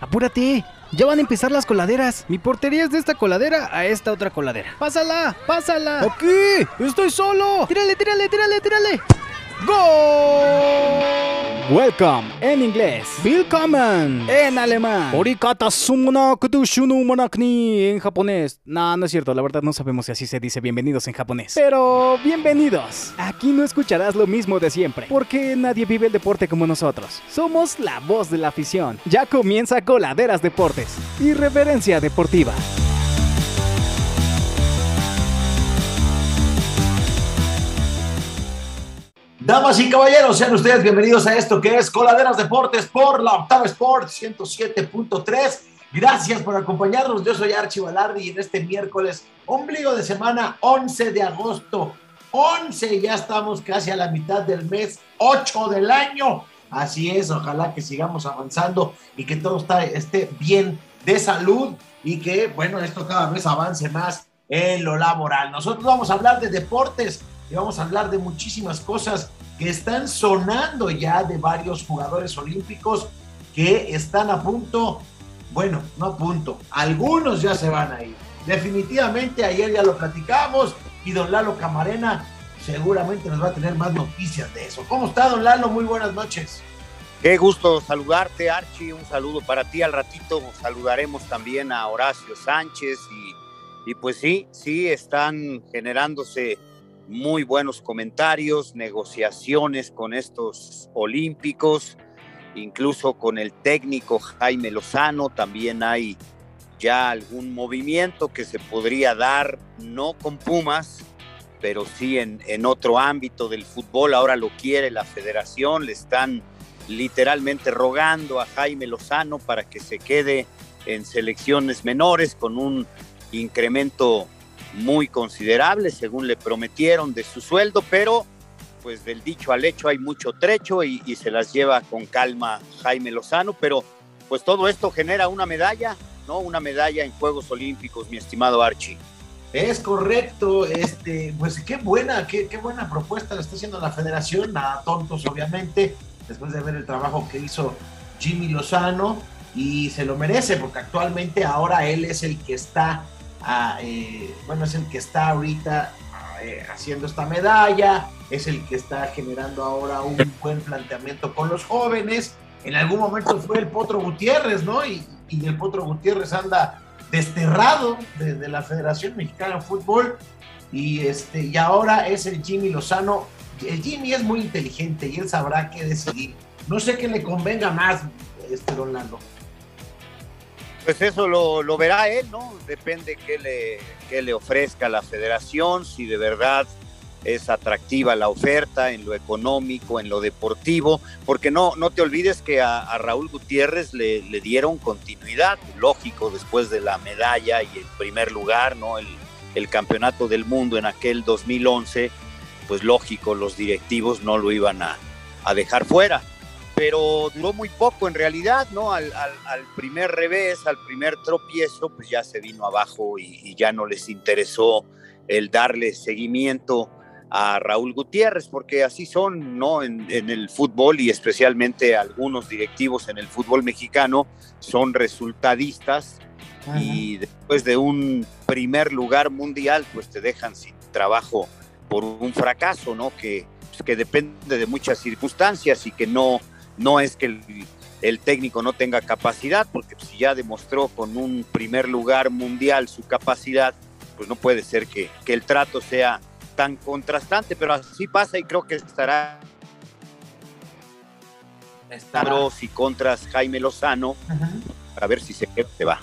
Apúrate. Ya van a empezar las coladeras. Mi portería es de esta coladera a esta otra coladera. ¡Pásala! ¡Pásala! ¡Aquí! ¡Estoy solo! ¡Tírale, tírale, tírale, tírale! ¡Gol! Welcome en inglés. Willkommen en alemán. Orikata sumuna kutushunu monakni en japonés. No, no es cierto, la verdad no sabemos si así se dice bienvenidos en japonés. Pero bienvenidos. Aquí no escucharás lo mismo de siempre, porque nadie vive el deporte como nosotros. Somos la voz de la afición. Ya comienza Coladeras Deportes. Irreverencia deportiva. Damas y caballeros, sean ustedes bienvenidos a esto que es Coladeras Deportes por la Octava Sport 107.3. Gracias por acompañarnos. Yo soy Archie Balardi y en este miércoles, ombligo de semana, 11 de agosto. 11, ya estamos casi a la mitad del mes, 8 del año. Así es, ojalá que sigamos avanzando y que todo está, esté bien de salud y que, bueno, esto cada vez avance más en lo laboral. Nosotros vamos a hablar de deportes y vamos a hablar de muchísimas cosas que están sonando ya de varios jugadores olímpicos que están a punto, bueno, no a punto, algunos ya se van a ir. Definitivamente ayer ya lo platicamos y don Lalo Camarena seguramente nos va a tener más noticias de eso. ¿Cómo está don Lalo? Muy buenas noches. Qué gusto saludarte, Archie. Un saludo para ti. Al ratito saludaremos también a Horacio Sánchez y, y pues sí, sí, están generándose muy buenos comentarios, negociaciones con estos olímpicos, incluso con el técnico Jaime Lozano, también hay ya algún movimiento que se podría dar, no con Pumas, pero sí en, en otro ámbito del fútbol, ahora lo quiere la federación, le están literalmente rogando a Jaime Lozano para que se quede en selecciones menores con un incremento muy considerable, según le prometieron de su sueldo, pero pues del dicho al hecho hay mucho trecho y, se las lleva con calma Jaime Lozano, pero pues todo esto genera una medalla, ¿no? Una medalla en Juegos Olímpicos, mi estimado Archie. Es correcto, este, pues qué buena, qué, qué buena propuesta le está haciendo la federación, nada tontos obviamente, después de ver el trabajo que hizo Jimmy Lozano y se lo merece porque actualmente ahora él es el que está eh, bueno, es el que está ahorita eh, haciendo esta medalla, es el que está generando ahora un buen planteamiento con los jóvenes. En algún momento fue el Potro Gutiérrez, ¿no? Y, el Potro Gutiérrez anda desterrado de, de, la Federación Mexicana de Fútbol y, este, y ahora es el Jimmy Lozano. El Jimmy es muy inteligente y él sabrá qué decidir. No sé qué le convenga más, este Don Lando. Pues eso lo, verá él, ¿no? Depende qué le, qué le ofrezca la federación, si de verdad es atractiva la oferta en lo económico, en lo deportivo, porque no, no te olvides que a, a Raúl Gutiérrez le, le, dieron continuidad, lógico, después de la medalla y el primer lugar, ¿no? El, el campeonato del mundo en aquel 2011, pues lógico, los directivos no lo iban a, a dejar fuera pero duró muy poco en realidad, ¿no? Al, al, al, primer revés, al primer tropiezo, pues ya se vino abajo y, y, ya no les interesó el darle seguimiento a Raúl Gutiérrez, porque así son, ¿no? En, en el fútbol y especialmente algunos directivos en el fútbol mexicano son resultadistas Ajá. y después de un primer lugar mundial, pues te dejan sin trabajo por un fracaso, ¿no? Que, pues, que depende de muchas circunstancias y que no no es que el, el, técnico no tenga capacidad, porque si ya demostró con un primer lugar mundial su capacidad, pues no puede ser que, que el trato sea tan contrastante, pero así pasa y creo que estará pros y contras Jaime Lozano Ajá. para ver si se, se va.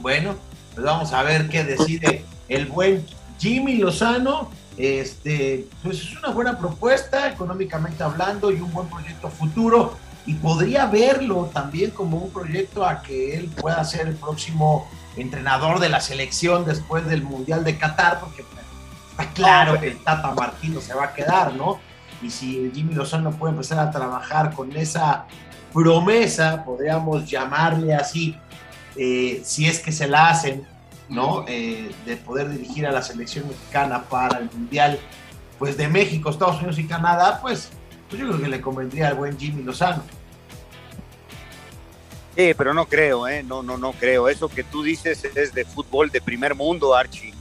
Bueno, pues vamos a ver qué decide el buen Jimmy Lozano este, pues es una buena propuesta económicamente hablando y un buen proyecto futuro y podría verlo también como un proyecto a que él pueda ser el próximo entrenador de la selección después del Mundial de Qatar, porque está claro que el Tata Martino se va a quedar, ¿no? Y si Jimmy Lozano puede empezar a trabajar con esa promesa, podríamos llamarle así, eh, si es que se la hacen, ¿no? Eh, de poder dirigir a la selección mexicana para el Mundial, pues de México, Estados Unidos y Canadá, pues, pues yo creo que le convendría al buen Jimmy Lozano. Sí, pero no creo, ¿eh? No, no, no creo. Eso que tú dices es de fútbol de primer mundo, Archie.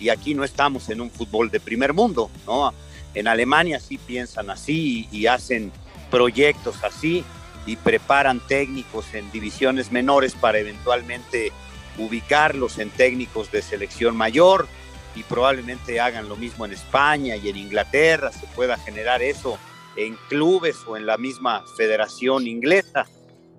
Y aquí no estamos en un fútbol de primer mundo, ¿no? En Alemania sí piensan así y hacen proyectos así y preparan técnicos en divisiones menores para eventualmente ubicarlos en técnicos de selección mayor y probablemente hagan lo mismo en España y en Inglaterra, se pueda generar eso en clubes o en la misma federación inglesa.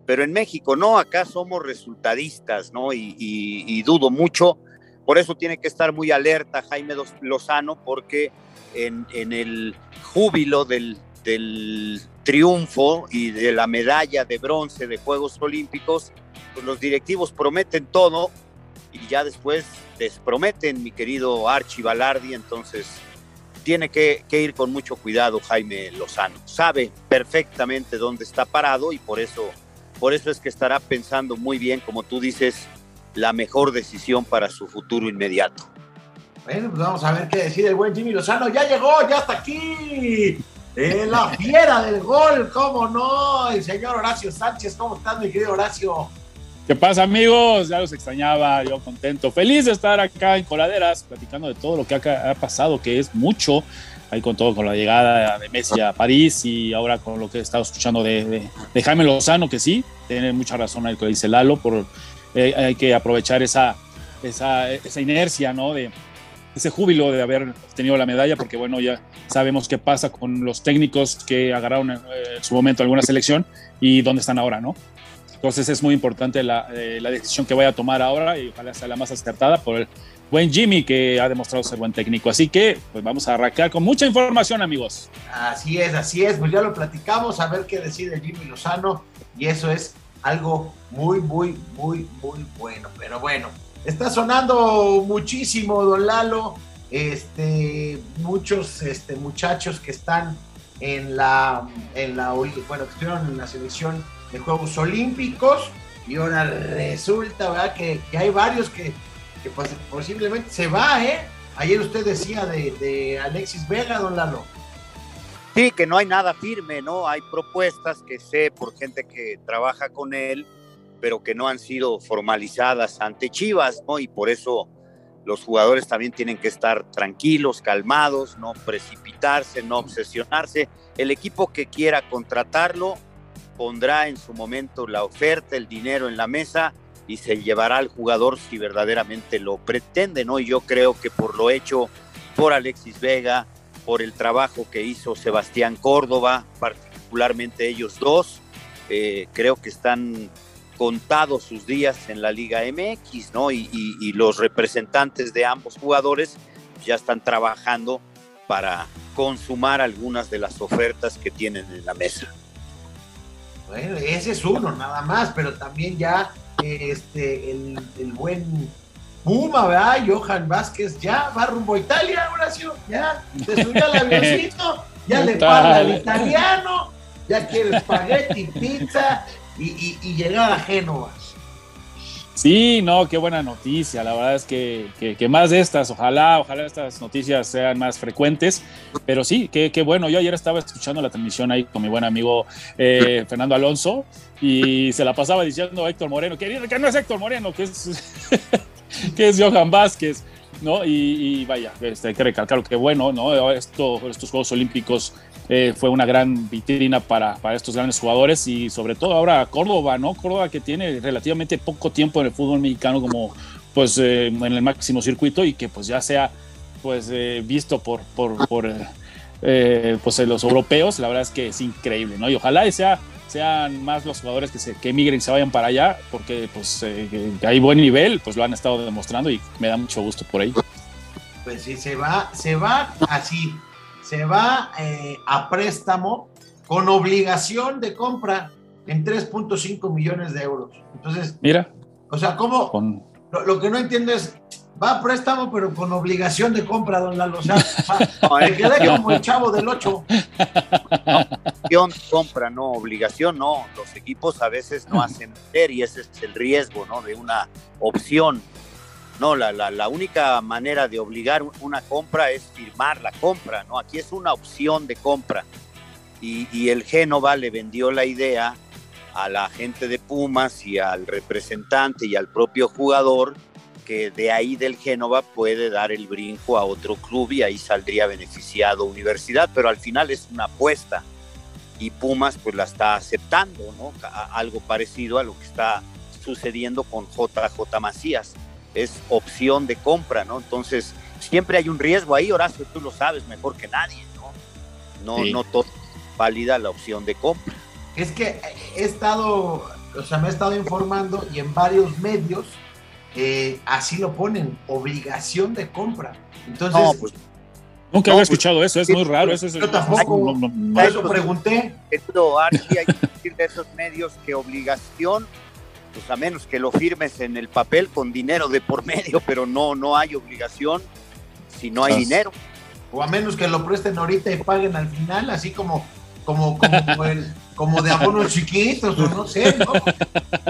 Pero en México no, acá somos resultadistas, ¿no? Y, dudo mucho. Por eso tiene que estar muy alerta Jaime Lozano, porque en, el júbilo del, del triunfo y de la medalla de bronce de Juegos Olímpicos, pues los directivos prometen todo y ya después desprometen, mi querido Archie Balardi, entonces tiene que, ir con mucho cuidado Jaime Lozano. Sabe perfectamente dónde está parado y por eso, por eso es que estará pensando muy bien, como tú dices, la mejor decisión para su futuro inmediato. Bueno, pues vamos a ver qué decide el buen Jimmy Lozano. Ya llegó, ya está aquí. La fiera del gol, cómo no. El señor Horacio Sánchez, ¿cómo estás, mi querido Horacio? ¿Qué pasa, amigos? Ya los extrañaba, yo contento, feliz de estar acá en Coladeras, platicando de todo lo que ha, pasado, que es mucho, ahí con todo, con la llegada de Messi a París y ahora con lo que he estado escuchando de, Jaime Lozano, que sí, tiene mucha razón ahí que dice Lalo, por, eh, hay que aprovechar esa, esa, esa inercia, ¿no? De, ese júbilo de haber tenido la medalla, porque bueno, ya sabemos qué pasa con los técnicos que agarraron en, su momento alguna selección y dónde están ahora, ¿no? Entonces es muy importante la, eh, decisión que vaya a tomar ahora y ojalá sea la más acertada por el buen Jimmy que ha demostrado ser buen técnico. Así que pues vamos a arrancar con mucha información amigos. Así es, así es, pues ya lo platicamos, a ver qué decide Jimmy Lozano y eso es algo muy, muy, muy, muy bueno. Pero bueno, está sonando muchísimo, don Lalo, este, muchos este, muchachos que están en la, en la, bueno, que estuvieron en la selección de Juegos Olímpicos y ahora resulta, ¿verdad? Que, hay varios que, pues, posiblemente se va, ¿eh? Ayer usted decía de, Alexis Vega, don Lalo. Sí, que no hay nada firme, ¿no? Hay propuestas que sé por gente que trabaja con él, pero que no han sido formalizadas ante Chivas, ¿no? Y por eso los jugadores también tienen que estar tranquilos, calmados, no precipitarse, no obsesionarse. El equipo que quiera contratarlo pondrá en su momento la oferta, el dinero en la mesa y se llevará al jugador si verdaderamente lo pretende, ¿no? Y yo creo que por lo hecho por Alexis Vega, por el trabajo que hizo Sebastián Córdoba, particularmente ellos dos, eh, creo que están contados sus días en la Liga MX, ¿no? Y, y los representantes de ambos jugadores ya están trabajando para consumar algunas de las ofertas que tienen en la mesa. Bueno, ese es uno, nada más, pero también ya este, el, buen Puma, ¿verdad? Johan Vázquez ya va rumbo a Italia, Horacio, ya se subió al avioncito, ya le paga al italiano, ya quiere espagueti, pizza y, y llegar a Génova. Sí, no, qué buena noticia. La verdad es que, que, más de estas, ojalá, ojalá estas noticias sean más frecuentes. Pero sí, qué, qué bueno. Yo ayer estaba escuchando la transmisión ahí con mi buen amigo eh, Fernando Alonso y se la pasaba diciendo Héctor Moreno, que, que no es Héctor Moreno, que es, Johan Vázquez. ¿no? Y, vaya, este, hay que recalcar que bueno, ¿no? Esto, estos Juegos Olímpicos eh, fue una gran vitrina para, para, estos grandes jugadores y sobre todo ahora Córdoba, ¿no? Córdoba que tiene relativamente poco tiempo en el fútbol mexicano como pues eh, en el máximo circuito y que pues ya sea pues eh, visto por, por, por pues los europeos, la verdad es que es increíble, ¿no? Y ojalá sea sean más los jugadores que, se, que emigren y se vayan para allá, porque pues hay buen nivel, pues lo han estado demostrando y me da mucho gusto por ahí. Pues sí, se va, se va así, se va eh, a préstamo con obligación de compra en 3.5 millones de euros. Entonces, mira. O sea, ¿cómo? Lo, que no entiendo es, va a préstamo, pero con obligación de compra, don Lalo. O sea, me quedé como el chavo del 8. No, compra, no, obligación, no. Los equipos a veces no hacen ver y ese es el riesgo, ¿no? De una opción. No, la, la, única manera de obligar una compra es firmar la compra, ¿no? Aquí es una opción de compra. Y, y el Génova le vendió la idea a la gente de Pumas y al representante y al propio jugador que de ahí del Génova puede dar el brinco a otro club y ahí saldría beneficiado Universidad, pero al final es una apuesta y Pumas pues la está aceptando, ¿no? Algo parecido a lo que está sucediendo con JJ Macías, es opción de compra, ¿no? Entonces siempre hay un riesgo ahí, Horacio, tú lo sabes mejor que nadie, ¿no? No, no todo válida la opción de compra. Es que he estado, o sea, me he estado informando y en varios medios eh, así lo ponen, obligación de compra. Entonces, pues, nunca había pues, escuchado eso, es muy raro. Eso, yo tampoco, por eso pregunté. Esto, hay que decir de esos medios que obligación, pues a menos que lo firmes en el papel con dinero de por medio, pero no, no hay obligación si no hay dinero. O a menos que lo presten ahorita y paguen al final, así como, como, como el como de abonos chiquitos, o no sé, ¿no?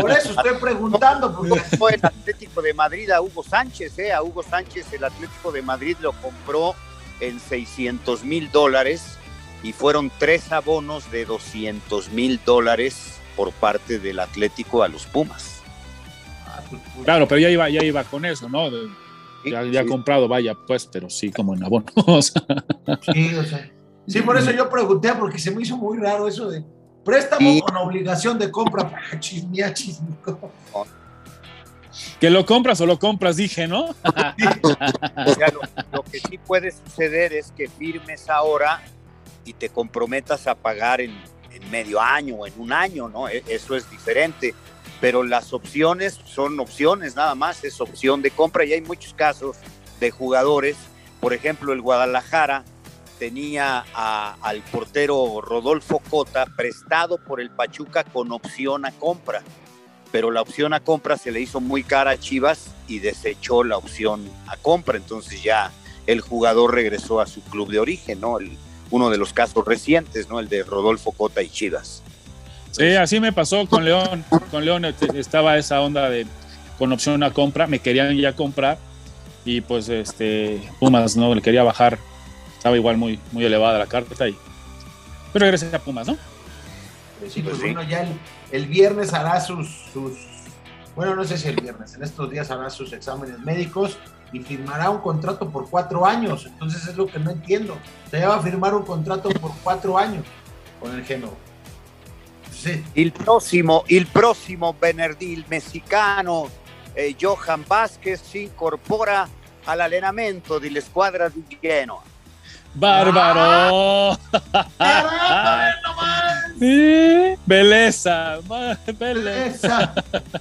Por eso estoy preguntando. Porque... Fue el Atlético de Madrid a Hugo Sánchez, ¿eh? A Hugo Sánchez el Atlético de Madrid lo compró en 600 mil dólares y fueron tres abonos de 200 mil dólares por parte del Atlético a los Pumas. Ah. Claro, pero ya iba, ya iba con eso, ¿no? ya, ya comprado, vaya, pues, pero sí, como en abonos. sí, o sea. Sí, por eso yo pregunté, porque se me hizo muy raro eso de Préstamo con obligación de compra para chismear Que lo compras o lo compras, dije, ¿no? lo, que sí puede suceder es que firmes ahora y te comprometas a pagar en, en medio año o en un año, ¿no? E, eso es diferente. Pero las opciones son opciones nada más, es opción de compra y hay muchos casos de jugadores. Por ejemplo, el Guadalajara tenía al portero Rodolfo Cota prestado por el Pachuca con opción a compra, pero la opción a compra se le hizo muy cara a Chivas y desechó la opción a compra, entonces ya el jugador regresó a su club de origen, ¿no? Uno de los casos recientes, ¿no? El de Rodolfo Cota y Chivas. Sí, así me pasó con León. Con León estaba esa onda de con opción a compra, me querían ya comprar y pues este Pumas no le quería bajar estaba igual muy, muy elevada la carta y pero regresa a Pumas, ¿no? Sí, pues, bueno, ya el, viernes hará sus, sus, bueno, no sé si el viernes, en estos días hará sus exámenes médicos y firmará un contrato por cuatro años. Entonces es lo que no entiendo. Se va a firmar un contrato por cuatro años con el Genoa. Sí. El próximo, el próximo Benerdil mexicano, eh, Johan Vázquez, se incorpora al allenamento de la escuadra de Genoa. Sí, belleza, belleza.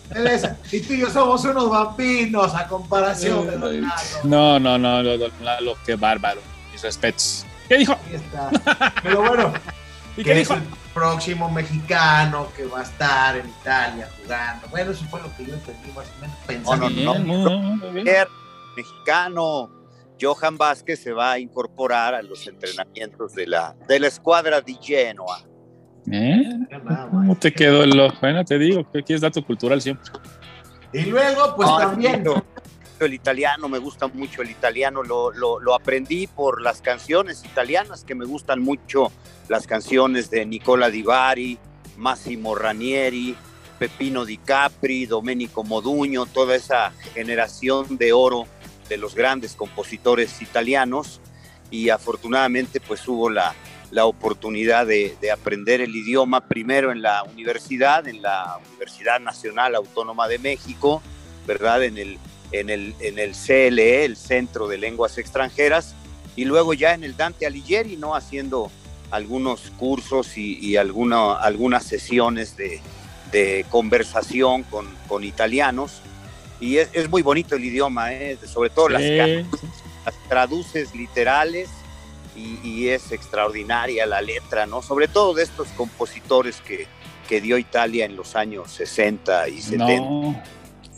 Belleza. Y tú y yo somos unos vampiros a comparación de los No, no, no, lo, lo, que bárbaro. Mis respetos. ¿Qué dijo? Ahí está. Pero bueno, ¿Y qué dijo? El próximo mexicano que va a estar en Italia jugando. Bueno, eso fue lo que yo entendí más o menos pensando. No, no, no. Mexicano Johan Vázquez se va a incorporar a los entrenamientos de la, de la escuadra de Genoa. ¿Eh? ¿Cómo te quedó el Bueno, te digo que aquí es dato cultural siempre. Y luego, pues también. El italiano, me gusta mucho el italiano, lo, lo, lo, aprendí por las canciones italianas, que me gustan mucho las canciones de Nicola Di Bari, Massimo Ranieri, Pepino Di Capri, Domenico Moduño, toda esa generación de oro de los grandes compositores italianos y afortunadamente pues hubo la, la oportunidad de, aprender el idioma primero en la universidad, en la Universidad Nacional Autónoma de México, ¿verdad? En el, en el, en el CLE, el Centro de Lenguas Extranjeras, y luego ya en el Dante Alighieri, ¿no? Haciendo algunos cursos y, alguna, algunas sesiones de, de conversación con, con italianos y es, muy bonito el idioma, ¿eh? sobre todo las, traduces literales y, es extraordinaria la letra, ¿no? Sobre todo de estos compositores que, que dio Italia en los años 60 y 70. No,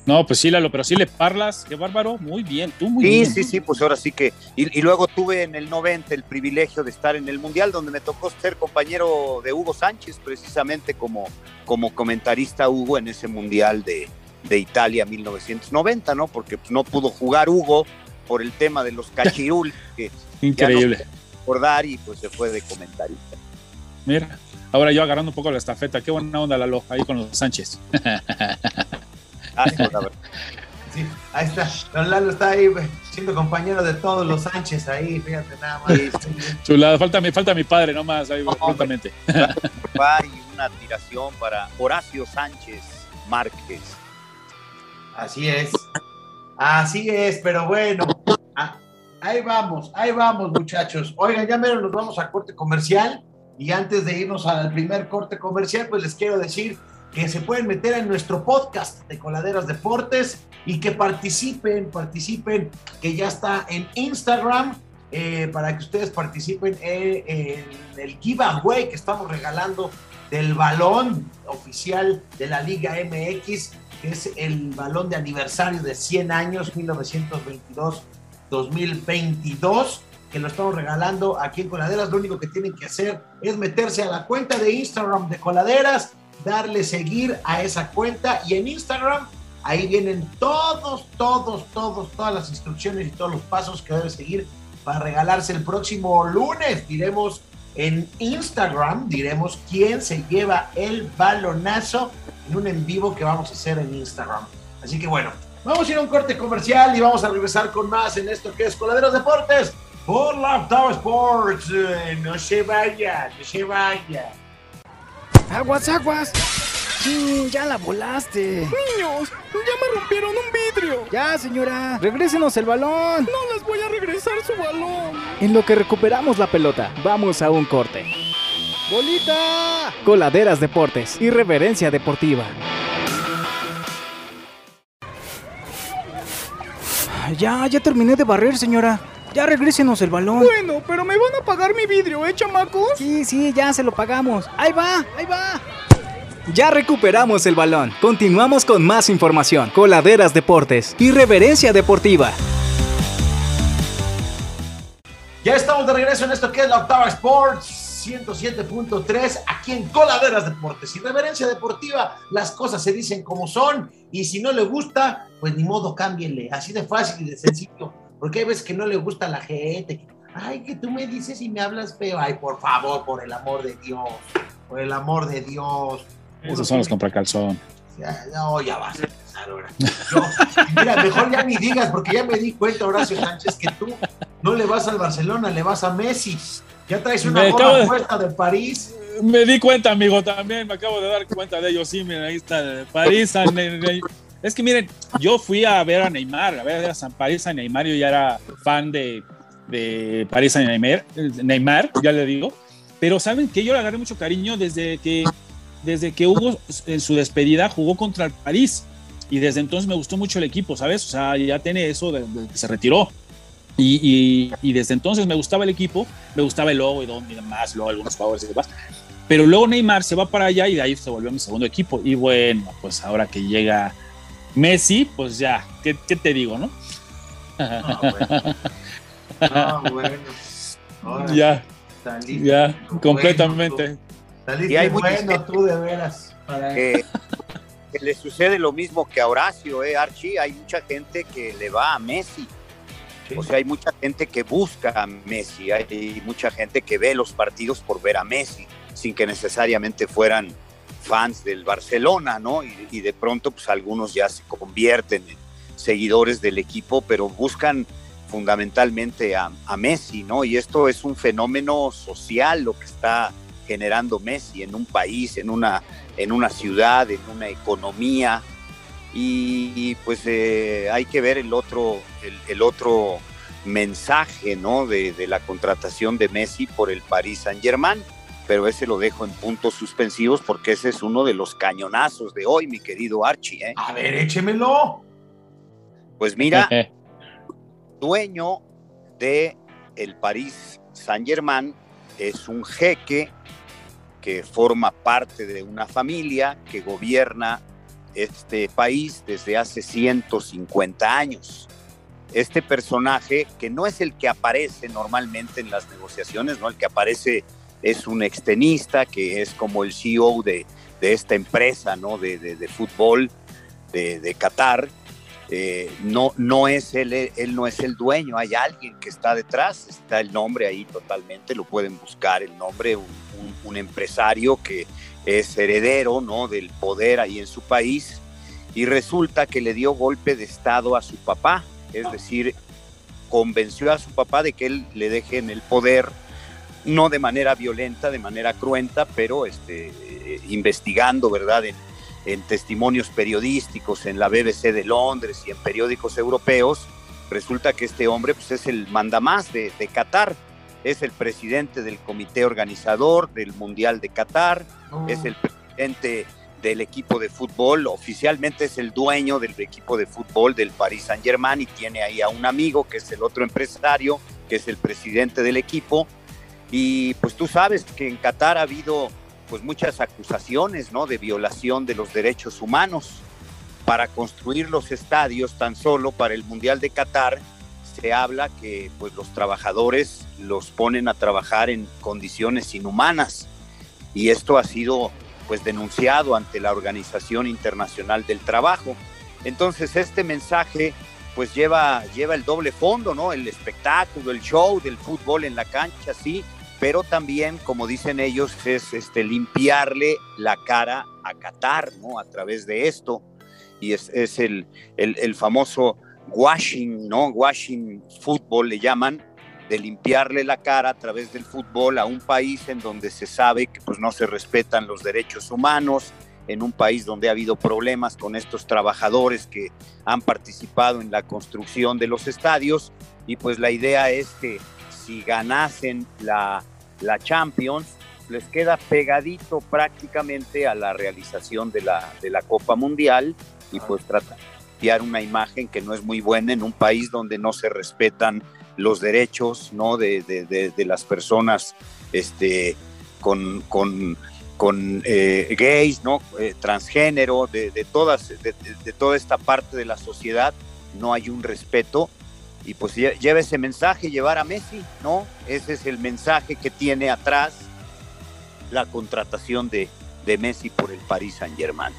no pues sí, Lalo, pero sí le parlas, qué bárbaro, muy bien, tú muy bien. Sí, sí, sí, pues ahora sí que. Y, y, luego tuve en el 90 el privilegio de estar en el Mundial, donde me tocó ser compañero de Hugo Sánchez, precisamente como, como comentarista Hugo en ese Mundial de, de Italia 1990, ¿no? Porque pues, no pudo jugar Hugo por el tema de los cachirul. Que Increíble. Recordar y pues se fue de comentarista. Mira, ahora yo agarrando un poco la estafeta. Qué buena onda, Lalo, ahí con los Sánchez. Ah, sí, ahí está. Don Lalo está ahí siendo compañero de todos los Sánchez ahí, fíjate nada más. Chulada, falta mi, falta mi padre nomás, ahí justamente. y una tiración para Horacio Sánchez Márquez. Así es. Así es, pero bueno. Ahí vamos, ahí vamos, muchachos. Oigan, ya menos nos vamos a corte comercial. Y antes de irnos al primer corte comercial, pues les quiero decir que se pueden meter en nuestro podcast de Coladeras Deportes y que participen, participen, que ya está en Instagram, eh, para que ustedes participen en, el giveaway que estamos regalando del balón oficial de la Liga MX, que es el balón de aniversario de 100 años, 1922-2022 que lo estamos regalando aquí en Coladeras. Lo único que tienen que hacer es meterse a la cuenta de Instagram de Coladeras, darle seguir a esa cuenta y en Instagram ahí vienen todos, todos, todos, todas las instrucciones y todos los pasos que debe seguir para regalarse el próximo lunes. Diremos en Instagram, diremos quién se lleva el balonazo en un en vivo que vamos a hacer en Instagram. Así que bueno, vamos a ir a un corte comercial y vamos a regresar con más en esto que es Coladeros Deportes por Laptop Sports. Eh, no se vaya, no se vaya. Aguas, aguas. ya la volaste. Niños, ya me rompieron un vidrio. Ya, señora, regrésenos el balón. No les voy a regresar su balón. En lo que recuperamos la pelota, vamos a un corte. ¡Bolita! Coladeras Deportes y Reverencia Deportiva. Ya, ya terminé de barrer, señora. Ya regrésenos el balón. Bueno, pero me van a pagar mi vidrio, ¿eh, chamacos? Sí, sí, ya se lo pagamos. Ahí va, ahí va. Ya recuperamos el balón. Continuamos con más información. Coladeras Deportes y Reverencia Deportiva. Ya estamos de regreso en esto que es la Octava Sports 107.3 aquí en Coladeras Deportes y Reverencia Deportiva. Las cosas se dicen como son y si no le gusta, pues ni modo cámbienle. Así de fácil y de sencillo porque hay veces que no le gusta a la gente. Ay, que tú me dices y me hablas feo. Ay, por favor, por el amor de Dios. Por el amor de Dios. Esos son los compracalzón. Ya, no, ya vas a empezar ahora. mira, mejor ya ni digas, porque ya me di cuenta, Horacio Sánchez, que tú no le vas al Barcelona, le vas a Messi. Ya traes una gorra puesta de París. Me di cuenta, amigo, también. Me acabo de dar cuenta de ellos. Sí, mira, ahí está, de París. Es que miren, yo fui a ver a Neymar, a ver a San París a Neymar, yo ya era fan de, de París a Neymar, Neymar, ya le digo, pero saben que yo le agarré mucho cariño desde que, desde que Hugo en su despedida jugó contra el París y desde entonces me gustó mucho el equipo, ¿sabes? O sea, ya tiene eso de, que se retiró. Y, y, desde entonces me gustaba el equipo, me gustaba el logo y demás, luego algunos jugadores y demás. Pero luego Neymar se va para allá y de ahí se volvió mi segundo equipo. Y bueno, pues ahora que llega Messi, pues ya, ¿qué, te digo, no? No, bueno. ya, ya, completamente. y hay bueno tú de veras. Que, le sucede lo mismo que a Horacio, ¿eh, Archie? Hay mucha gente que le va a Messi. O sea, hay mucha gente que busca a Messi, hay mucha gente que ve los partidos por ver a Messi, sin que necesariamente fueran fans del Barcelona, ¿no? Y, de pronto, pues algunos ya se convierten en seguidores del equipo, pero buscan fundamentalmente a, Messi, ¿no? Y esto es un fenómeno social lo que está generando Messi en un país, en una, en una ciudad, en una economía. Y, pues eh, hay que ver el otro, el, otro mensaje, ¿no? De, de la contratación de Messi por el Paris Saint Germain pero ese lo dejo en puntos suspensivos porque ese es uno de los cañonazos de hoy, mi querido Archie. ¿eh? A ver, échemelo. Pues mira, dueño de el París Saint Germain es un jeque que forma parte de una familia que gobierna este país desde hace 150 años. Este personaje, que no es el que aparece normalmente en las negociaciones, no el que aparece es un extenista que es como el CEO de, esta empresa ¿no? de, fútbol de, Qatar. eh, no, no es él, él no es el dueño, hay alguien que está detrás, está el nombre ahí totalmente, lo pueden buscar el nombre, un, un empresario que es heredero ¿no? del poder ahí en su país y resulta que le dio golpe de estado a su papá, es decir, convenció a su papá de que él le deje en el poder, no de manera violenta, de manera cruenta, pero este, eh, investigando, ¿verdad? En, en, testimonios periodísticos, en la BBC de Londres y en periódicos europeos, resulta que este hombre pues, es el mandamás de, de Qatar, es el presidente del comité organizador del Mundial de Qatar, oh. es el presidente del equipo de fútbol, oficialmente es el dueño del equipo de fútbol del Paris Saint Germain y tiene ahí a un amigo que es el otro empresario, que es el presidente del equipo. Y pues tú sabes que en Qatar ha habido pues muchas acusaciones, ¿no? De violación de los derechos humanos. Para construir los estadios tan solo para el Mundial de Qatar se habla que pues los trabajadores los ponen a trabajar en condiciones inhumanas y esto ha sido pues denunciado ante la Organización Internacional del Trabajo. Entonces este mensaje pues lleva, lleva el doble fondo, ¿no? El espectáculo, el show del fútbol en la cancha, sí, pero también, como dicen ellos, es este, limpiarle la cara a Qatar, ¿no? A través de esto. Y es, es el, el, el, famoso washing, ¿no? Washing fútbol le llaman, de limpiarle la cara a través del fútbol a un país en donde se sabe que pues, no se respetan los derechos humanos, en un país donde ha habido problemas con estos trabajadores que han participado en la construcción de los estadios y pues la idea es que si ganasen la, la Champions les queda pegadito prácticamente a la realización de la, de la Copa Mundial y pues tratar una imagen que no es muy buena en un país donde no se respetan los derechos ¿no? de, de, de, las personas este, con, con, con eh, gays, ¿no? Eh, transgénero, de, todas, de, toda esta parte de la sociedad, no hay un respeto. Y pues lleva ese mensaje, llevar a Messi, ¿no? Ese es el mensaje que tiene atrás la contratación de, de Messi por el Paris Saint Germain.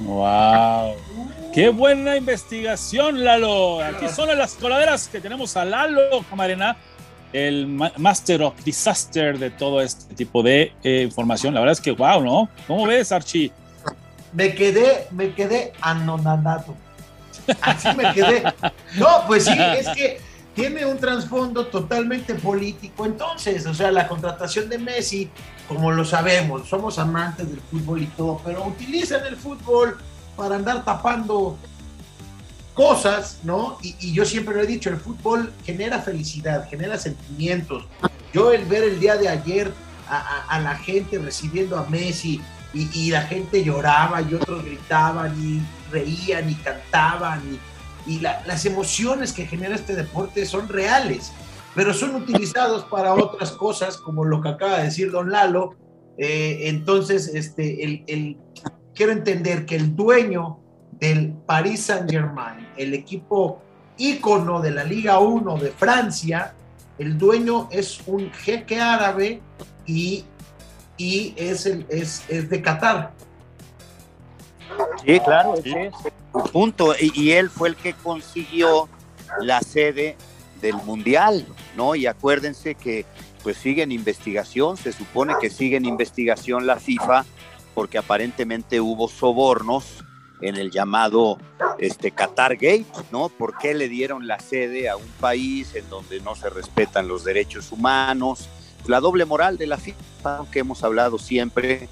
¡Wow! ¡Qué buena investigación, Lalo! Aquí son las coladeras que tenemos a Lalo Camarena, el Master of Disaster de todo este tipo de eh, información. La verdad es que, wow, ¿no? ¿Cómo ves, Archie? Me quedé, me quedé anonadado. Así me quedé. No, pues sí, es que tiene un trasfondo totalmente político. Entonces, o sea, la contratación de Messi, como lo sabemos, somos amantes del fútbol y todo, pero utilizan el fútbol para andar tapando cosas, ¿no? Y, yo siempre lo he dicho, el fútbol genera felicidad, genera sentimientos. Yo el ver el día de ayer a, la gente recibiendo a Messi y, y, la gente lloraba y otros gritaban y reían y cantaban y y las emociones que genera este deporte son reales, pero son utilizados para otras cosas, como lo que acaba de decir don Lalo. Eh, entonces, este, el, quiero entender que el dueño del Paris Saint-Germain, el equipo ícono de la Liga 1 de Francia, el dueño es un jeque árabe y, y es, el, es, es de Qatar. Sí, claro, sí. Punto. Y, él fue el que consiguió la sede del Mundial, ¿no? Y acuérdense que pues sigue en investigación, se supone que sigue en investigación la FIFA porque aparentemente hubo sobornos en el llamado este Qatar Gate, ¿no? ¿Por qué le dieron la sede a un país en donde no se respetan los derechos humanos? La doble moral de la FIFA, que hemos hablado siempre,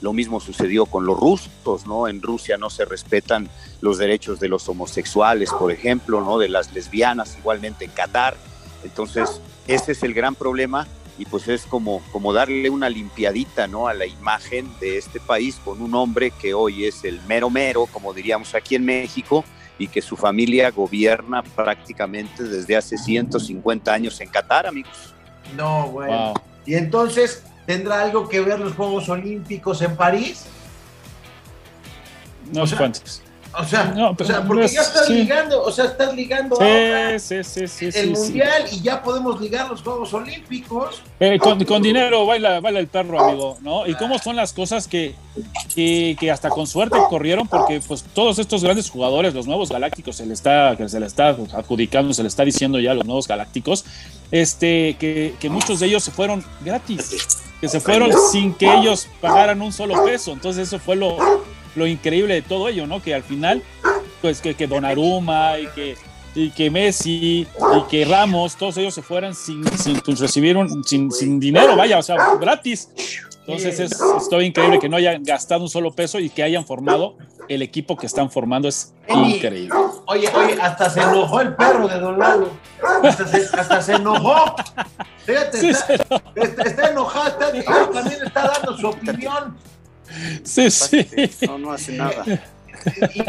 lo mismo sucedió con los rusos, ¿no? En Rusia no se respetan los derechos de los homosexuales, por ejemplo, ¿no? De las lesbianas, igualmente en Qatar. Entonces, ese es el gran problema y pues es como, como darle una limpiadita, ¿no? A la imagen de este país con un hombre que hoy es el mero mero, como diríamos aquí en México, y que su familia gobierna prácticamente desde hace 150 años en Qatar, amigos. No, bueno. Y entonces, ¿Tendrá algo que ver los Juegos Olímpicos en París? No sé cuántos. O sea, No, o pero sea, porque es- ya estás sí. ligando, o sea, estás ligando ahora Sí, sí, el mundial y ya podemos ligar los Juegos Olímpicos. Eh, con, con dinero baila, baila el perro, amigo, ¿no? Y cómo son las cosas que, que, que hasta con suerte corrieron, porque pues todos estos grandes jugadores, los nuevos galácticos, se le está, que se le está adjudicando, se le está diciendo ya a los nuevos galácticos, este, que, que muchos de ellos se fueron gratis, que se fueron sin que ellos pagaran un solo peso. Entonces eso fue lo, lo increíble de todo ello, ¿no? Que al final, pues que, que Donnarumma y que y que Messi y que Ramos, todos ellos se fueran sin, sin recibir un, sin, sin dinero, vaya, o sea, gratis. Entonces es, es todo increíble que no hayan gastado un solo peso y que hayan formado el equipo que están formando, es increíble. Oye, oye, hasta se enojó el perro de Don Lalo. Hasta se, hasta se enojó. Fíjate, Sí, está, está- está enojado, está, él también está dando su opinión. Sí, sí. No, no hace nada. Y,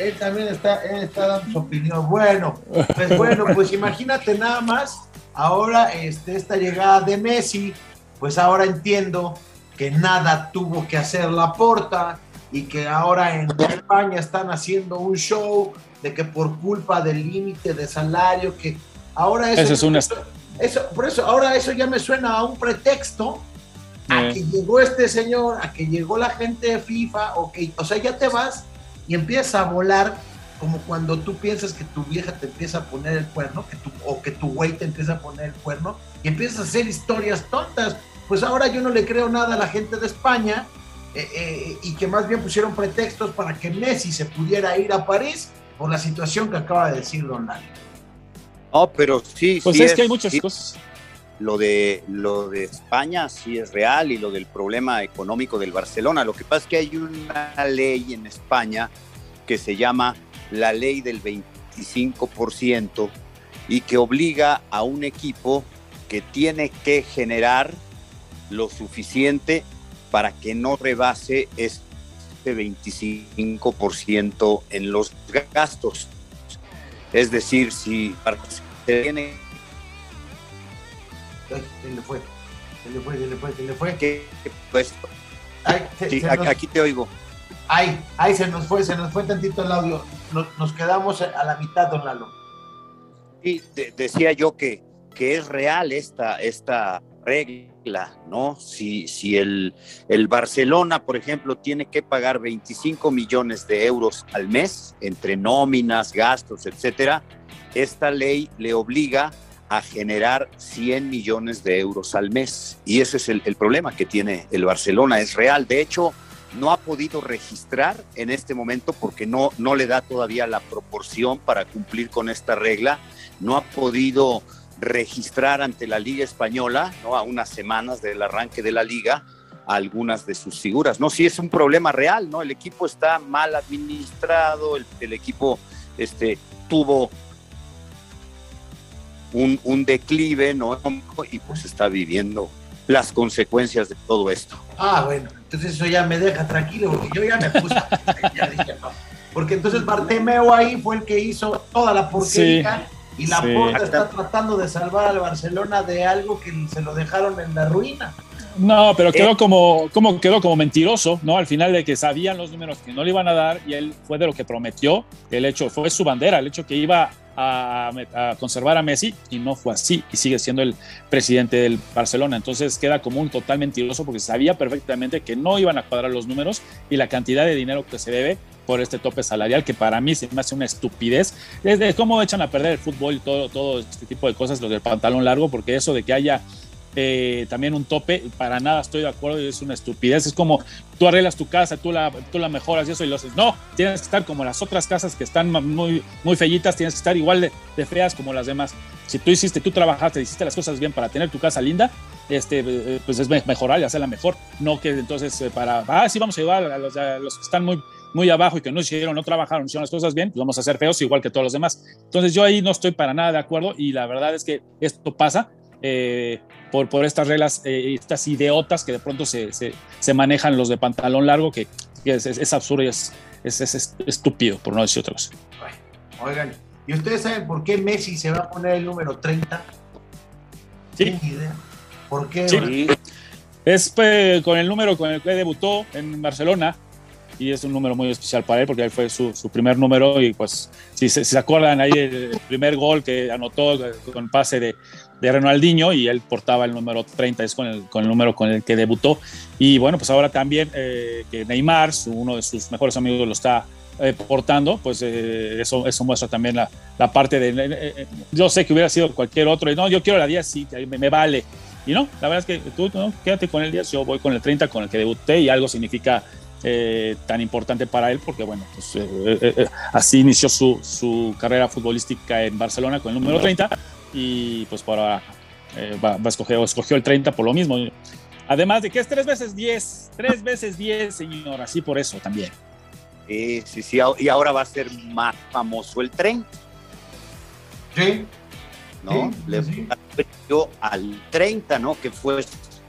él también está, él está dando su opinión. Bueno, pues bueno, pues imagínate nada más, ahora este, esta llegada de Messi, pues ahora entiendo que nada tuvo que hacer la porta y que ahora en España están haciendo un show de que por culpa del límite de salario, que ahora eso, Eso es una- eso, por eso, ahora eso ya me suena a un pretexto a Eh. que llegó este señor, a que llegó la gente de FIFA, o que, o sea, ya te vas y empiezas a volar como cuando tú piensas que tu vieja te empieza a poner el cuerno, que tu, o que tu güey te empieza a poner el cuerno, y empiezas a hacer historias tontas. Pues ahora yo no le creo nada a la gente de España, eh, eh, y que más bien pusieron pretextos para que Messi se pudiera ir a París por la situación que acaba de decir Don Lalo. No, pero sí, Pues sí es que hay muchas sí, cosas. Lo de, lo de España sí es real y lo del problema económico del Barcelona. Lo que pasa es que hay una ley en España que se llama la ley del 25% y que obliga a un equipo que tiene que generar lo suficiente para que no rebase este 25% en los gastos. Es decir, si tiene Ay, se le fue, se le fue, se le fue, se le fue. que pues Ay, se- sí, se nos- aquí te oigo. Ay, ay, se nos fue, se nos fue tantito el audio. Nos, quedamos a la mitad, don Lalo. De- decía yo que, que es real esta, esta regla, ¿no? Si, si el, el Barcelona, por ejemplo, tiene que pagar 25 millones de euros al mes entre nóminas, gastos, etcétera, esta ley le obliga a generar 100 millones de euros al mes. Y ese es el problema que tiene el Barcelona, es real. De hecho, no ha podido registrar en este momento porque no, no le da todavía la proporción para cumplir con esta regla. No ha podido registrar ante la Liga Española, ¿no? a unas semanas del arranque de la liga, algunas de sus figuras. No, sí es un problema real, ¿no? El equipo está mal administrado, el, el equipo este, tuvo un, un declive, ¿no? Y pues está viviendo las consecuencias de todo esto. Ah, bueno, entonces eso ya me deja tranquilo, porque yo ya me puse. ya dije, no. Porque entonces Bartemeo ahí fue el que hizo toda la porquería. Y la sí. porta está tratando de salvar al Barcelona de algo que se lo dejaron en la ruina. No, pero quedó Eh. como, como quedó como mentiroso, ¿no? Al final de que sabían los números que no le iban a dar y él fue de lo que prometió. El hecho fue su bandera, el hecho que iba a, a conservar a Messi y no fue así y sigue siendo el presidente del Barcelona. Entonces queda como un total mentiroso porque sabía perfectamente que no iban a cuadrar los números y la cantidad de dinero que se debe por este tope salarial que para mí se me hace una estupidez. Es de cómo echan a perder el fútbol y todo, todo este tipo de cosas, lo del pantalón largo, porque eso de que haya eh, también un tope, para nada estoy de acuerdo, es una estupidez. Es como tú arreglas tu casa, tú la, tú la mejoras y eso, y lo haces. No, tienes que estar como las otras casas que están muy, muy fellitas, tienes que estar igual de, feas como las demás. Si tú hiciste, tú trabajaste, hiciste las cosas bien para tener tu casa linda, este, eh, pues es mejorar y hacerla mejor. No que entonces eh, para, ah, sí, vamos a ayudar a los, a que están muy, muy abajo y que no hicieron, no trabajaron, hicieron las cosas bien, pues vamos a ser feos igual que todos los demás. Entonces yo ahí no estoy para nada de acuerdo y la verdad es que esto pasa eh, por, por estas reglas, eh, estas ideotas que de pronto se, se, se, manejan los de pantalón largo, que, que es, es, es, absurdo y es, es, es, estúpido, por no decir otra cosa. Oigan, ¿y ustedes saben por qué Messi se va a poner el número 30? Sí. ¿Tienen idea? ¿Por qué? Sí. Es pues, con el número con el que debutó en Barcelona. y es un número muy especial para él porque él fue su, su primer número y pues si se, se acuerdan ahí el primer gol que anotó con el pase de, de Ronaldinho y él portaba el número 30, es con el, con el número con el que debutó. Y bueno, pues ahora también eh, que Neymar, uno de sus mejores amigos, lo está eh, portando, pues eh, eso, eso muestra también la, la parte de... yo sé que hubiera sido cualquier otro, y no, yo quiero la 10, sí, me, me vale. Y no, la verdad es que tú no, quédate con el 10, yo voy con el 30 con el que debuté y algo significa tan importante para él porque bueno, pues, así inició su, su, carrera futbolística en Barcelona con el número 30 y pues por ahora eh, va, va a escoger, escogió el 30 por lo mismo. Además de que es tres veces 10, tres veces 10, señor, así por eso también. Sí, sí, sí, y ahora va a ser más famoso el 30. Sí. ¿no? Sí, Le sí. al 30, ¿no? Que fue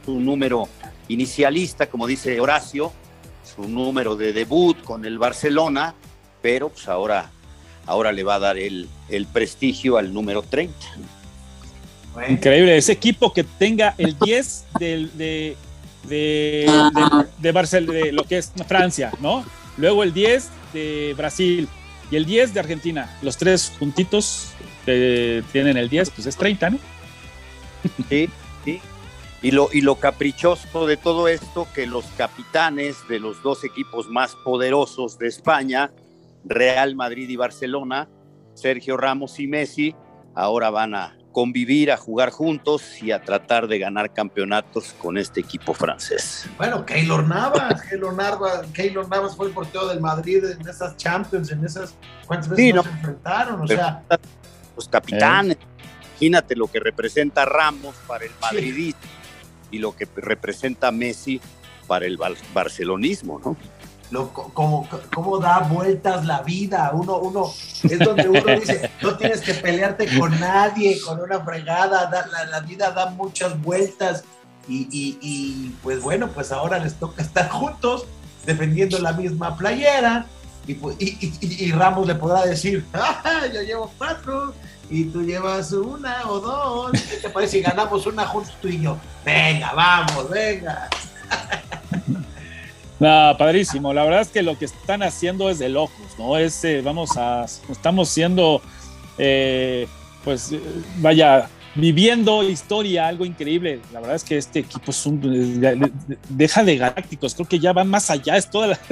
su número inicialista, como dice Horacio, su número de debut con el Barcelona, pero pues ahora, ahora le va a dar el, el prestigio al número 30. Bueno, Increíble, ese equipo que tenga el 10 del- de, de, de, de, Barcel- de lo que es Francia, ¿no? Luego el 10 de Brasil y el 10 de Argentina. Los tres juntitos que tienen el 10, pues es 30, ¿no? Sí, sí. Y lo, y lo caprichoso de todo esto, que los capitanes de los dos equipos más poderosos de España, Real Madrid y Barcelona, Sergio Ramos y Messi, ahora van a convivir, a jugar juntos y a tratar de ganar campeonatos con este equipo francés. Bueno, Keylor Navas, Keylor Navas, Keylor Navas fue el portero del Madrid en esas Champions, en esas cuántas veces Sí, no se enfrentaron, o Pero- sea, Los capitanes, imagínate lo que representa Ramos para el madridismo y lo que representa Messi para el bar- barcelonismo, ¿no? Lo, co- como, cómo da vueltas la vida. Uno, uno, es donde uno dice, no tienes que pelearte con nadie, con una fregada, da- la, la vida da muchas vueltas. Y, y- y, pues bueno, pues ahora les toca estar juntos, defendiendo la misma playera. Y, pues, y Ramos le podrá decir, "Ah, yo llevo cuatro y tú llevas una o dos. ¿Qué te parece si ganamos una juntos tú y yo? Venga, vamos, venga. No, padrísimo. La verdad es que lo que están haciendo es de locos, ¿no? Es, eh, vamos a, estamos siendo, eh, pues, eh, vaya, viviendo historia, algo increíble. La verdad es que este equipo es un, deja de galácticos, creo que ya van más allá, es toda la...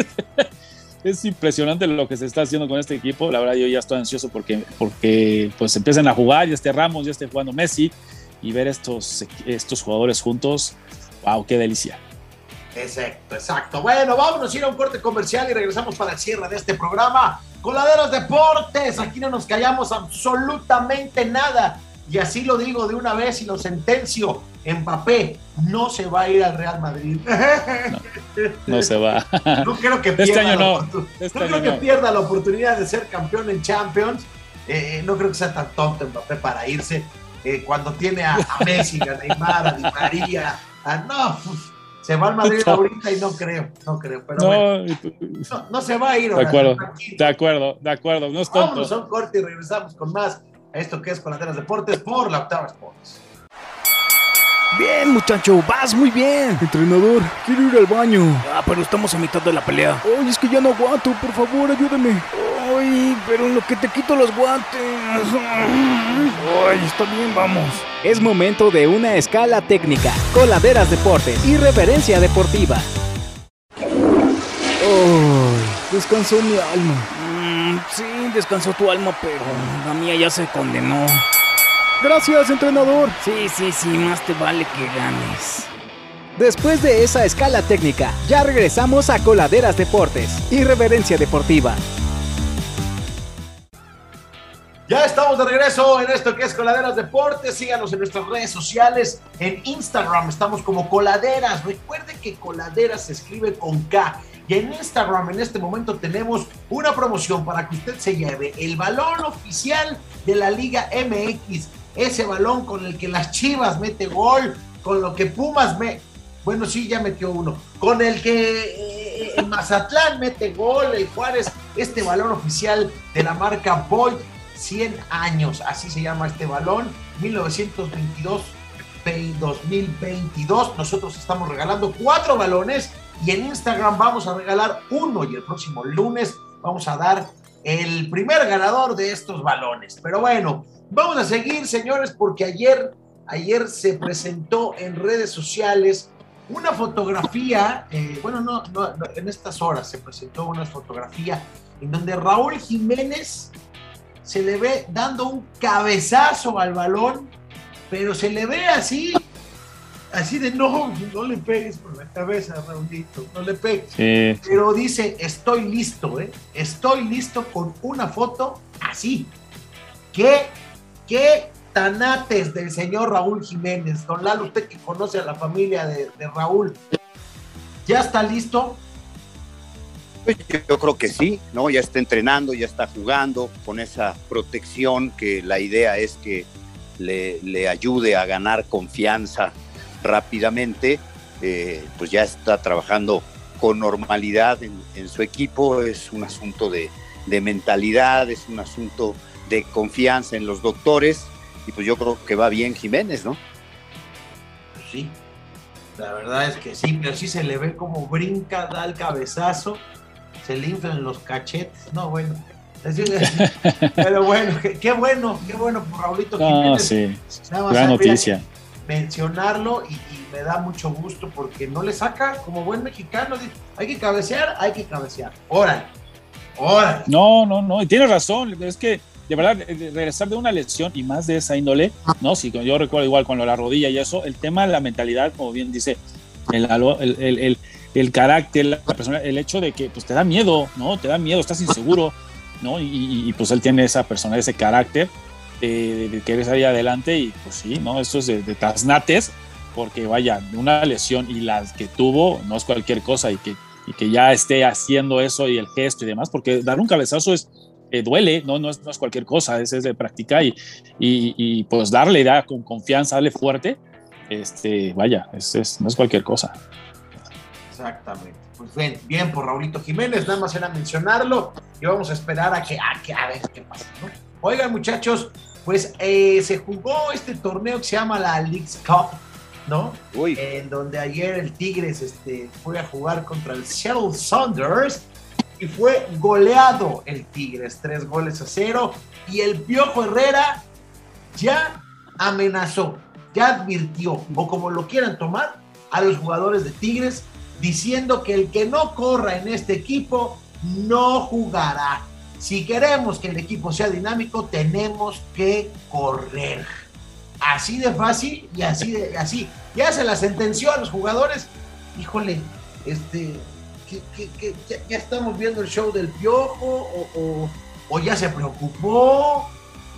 Es impresionante lo que se está haciendo con este equipo. La verdad, yo ya estoy ansioso porque, porque pues empiezan a jugar, ya esté Ramos, ya esté jugando Messi, y ver estos, estos jugadores juntos. ¡Wow! ¡Qué delicia! Exacto, exacto. Bueno, vámonos a ir a un corte comercial y regresamos para el cierre de este programa. Coladeros Deportes, aquí no nos callamos absolutamente nada. Y así lo digo de una vez y lo sentencio. Mbappé no se va a ir al Real Madrid. No se va. No creo que Este pierda, año no. Este no año creo que pierda la oportunidad de ser campeón en Champions. Eh, no creo que sea tan tonto Mbappé para irse eh, cuando tiene a, a Messi, a Neymar, a Di María. a- no, uf, se va al Madrid ahorita y no creo, no creo. Pero No, no, no se va a ir. de acuerdo, de acuerdo, de acuerdo, no es Vámonos a tonto. un corte y regresamos con más a esto que es Colateras Deportes por la Octava Sports. Bien, muchacho, vas muy bien. Entrenador, quiero ir al baño. Ah, pero estamos a mitad de la pelea. Ay, es que ya no aguanto, por favor, ayúdame. Ay, pero en lo que te quito los guantes. Ay, está bien, vamos. Es momento de una escala técnica. Coladeras Deportes y reverencia deportiva. Ay, descansó mi alma. Mm, sí, descansó tu alma, pero la mía ya se condenó. Gracias, entrenador. Sí, sí, sí, más te vale que ganes. Después de esa escala técnica, ya regresamos a Coladeras Deportes y Reverencia Deportiva. Ya estamos de regreso en esto que es Coladeras Deportes. Síganos en nuestras redes sociales. En Instagram estamos como Coladeras. Recuerde que Coladeras se escribe con K. Y en Instagram en este momento tenemos una promoción para que usted se lleve el balón oficial de la Liga MX. Ese balón con el que las Chivas mete gol, con lo que Pumas me... Bueno, sí, ya metió uno. Con el que eh, Mazatlán mete gol, el Juárez, este balón oficial de la marca Boyd 100 años, así se llama este balón, 1922 2022. Nosotros estamos regalando cuatro balones y en Instagram vamos a regalar uno y el próximo lunes vamos a dar el primer ganador de estos balones. Pero bueno, vamos a seguir, señores, porque ayer, ayer se presentó en redes sociales una fotografía, eh, bueno, no, no, en estas horas se presentó una fotografía en donde Raúl Jiménez se le ve dando un cabezazo al balón, pero se le ve así, así de no, no le pegues por la cabeza, Raúlito, no le pegues. Pero dice, estoy listo, ¿eh? Estoy listo con una foto así. ¿Qué, qué tanates del señor Raúl Jiménez? Don Lalo, usted que conoce a la familia de, Raúl, ¿ya está listo? Yo creo que sí, ¿no? Ya está entrenando, ya está jugando con esa protección que la idea es que le, ayude a ganar confianza rápidamente. Eh, pues ya está trabajando con normalidad en, su equipo. Es un asunto de, mentalidad, es un asunto de confianza en los doctores. Y pues yo creo que va bien Jiménez, ¿no? Sí, la verdad es que sí, pero sí se le ve como brinca, da el cabezazo se le inflan los cachetes. No, bueno. Pero bueno, qué, bueno, qué bueno por Raulito no, Sí. Gran noticia. Mencionarlo y, me da mucho gusto porque no le saca como buen mexicano. Hay que cabecear, hay que cabecear. Órale, órale. No, no, no, y tiene razón. Es que de verdad, regresar de una lesión y más de esa índole, ¿no? Si yo recuerdo igual con la rodilla y eso, el tema de la mentalidad, como bien dice el, el, el, el carácter, la persona, el hecho de que pues te da miedo, ¿no? Te da miedo, estás inseguro, ¿no? Y, pues él tiene esa persona, ese carácter de, querer salir adelante y pues sí, ¿no? Esto es de, de tasnates, porque vaya, una lesión y las que tuvo no es cualquier cosa y que, y que ya esté haciendo eso y el gesto y demás, porque dar un cabezazo es, eh, duele, ¿no? No es, no es, cualquier cosa, es, es de practicar y, y, pues darle da con confianza, darle fuerte, este, vaya, es, no es cualquier cosa. Exactamente. Pues bien, bien por Raulito Jiménez, nada más era mencionarlo y vamos a esperar a que, a, que, a ver qué pasa, ¿no? Oigan, muchachos, pues eh, se jugó este torneo que se llama la Leagues Cup, ¿no? Uy. En donde ayer el Tigres este, fue a jugar contra el Seattle Saunders y fue goleado el Tigres, tres goles a cero. Y el Piojo Herrera ya amenazó, ya advirtió, o como lo quieran tomar, a los jugadores de Tigres diciendo que el que no corra en este equipo no jugará. Si queremos que el equipo sea dinámico, tenemos que correr. Así de fácil y así de así. Ya se la sentenció a los jugadores. Híjole, este, ya, estamos viendo el show del piojo o, o ya se preocupó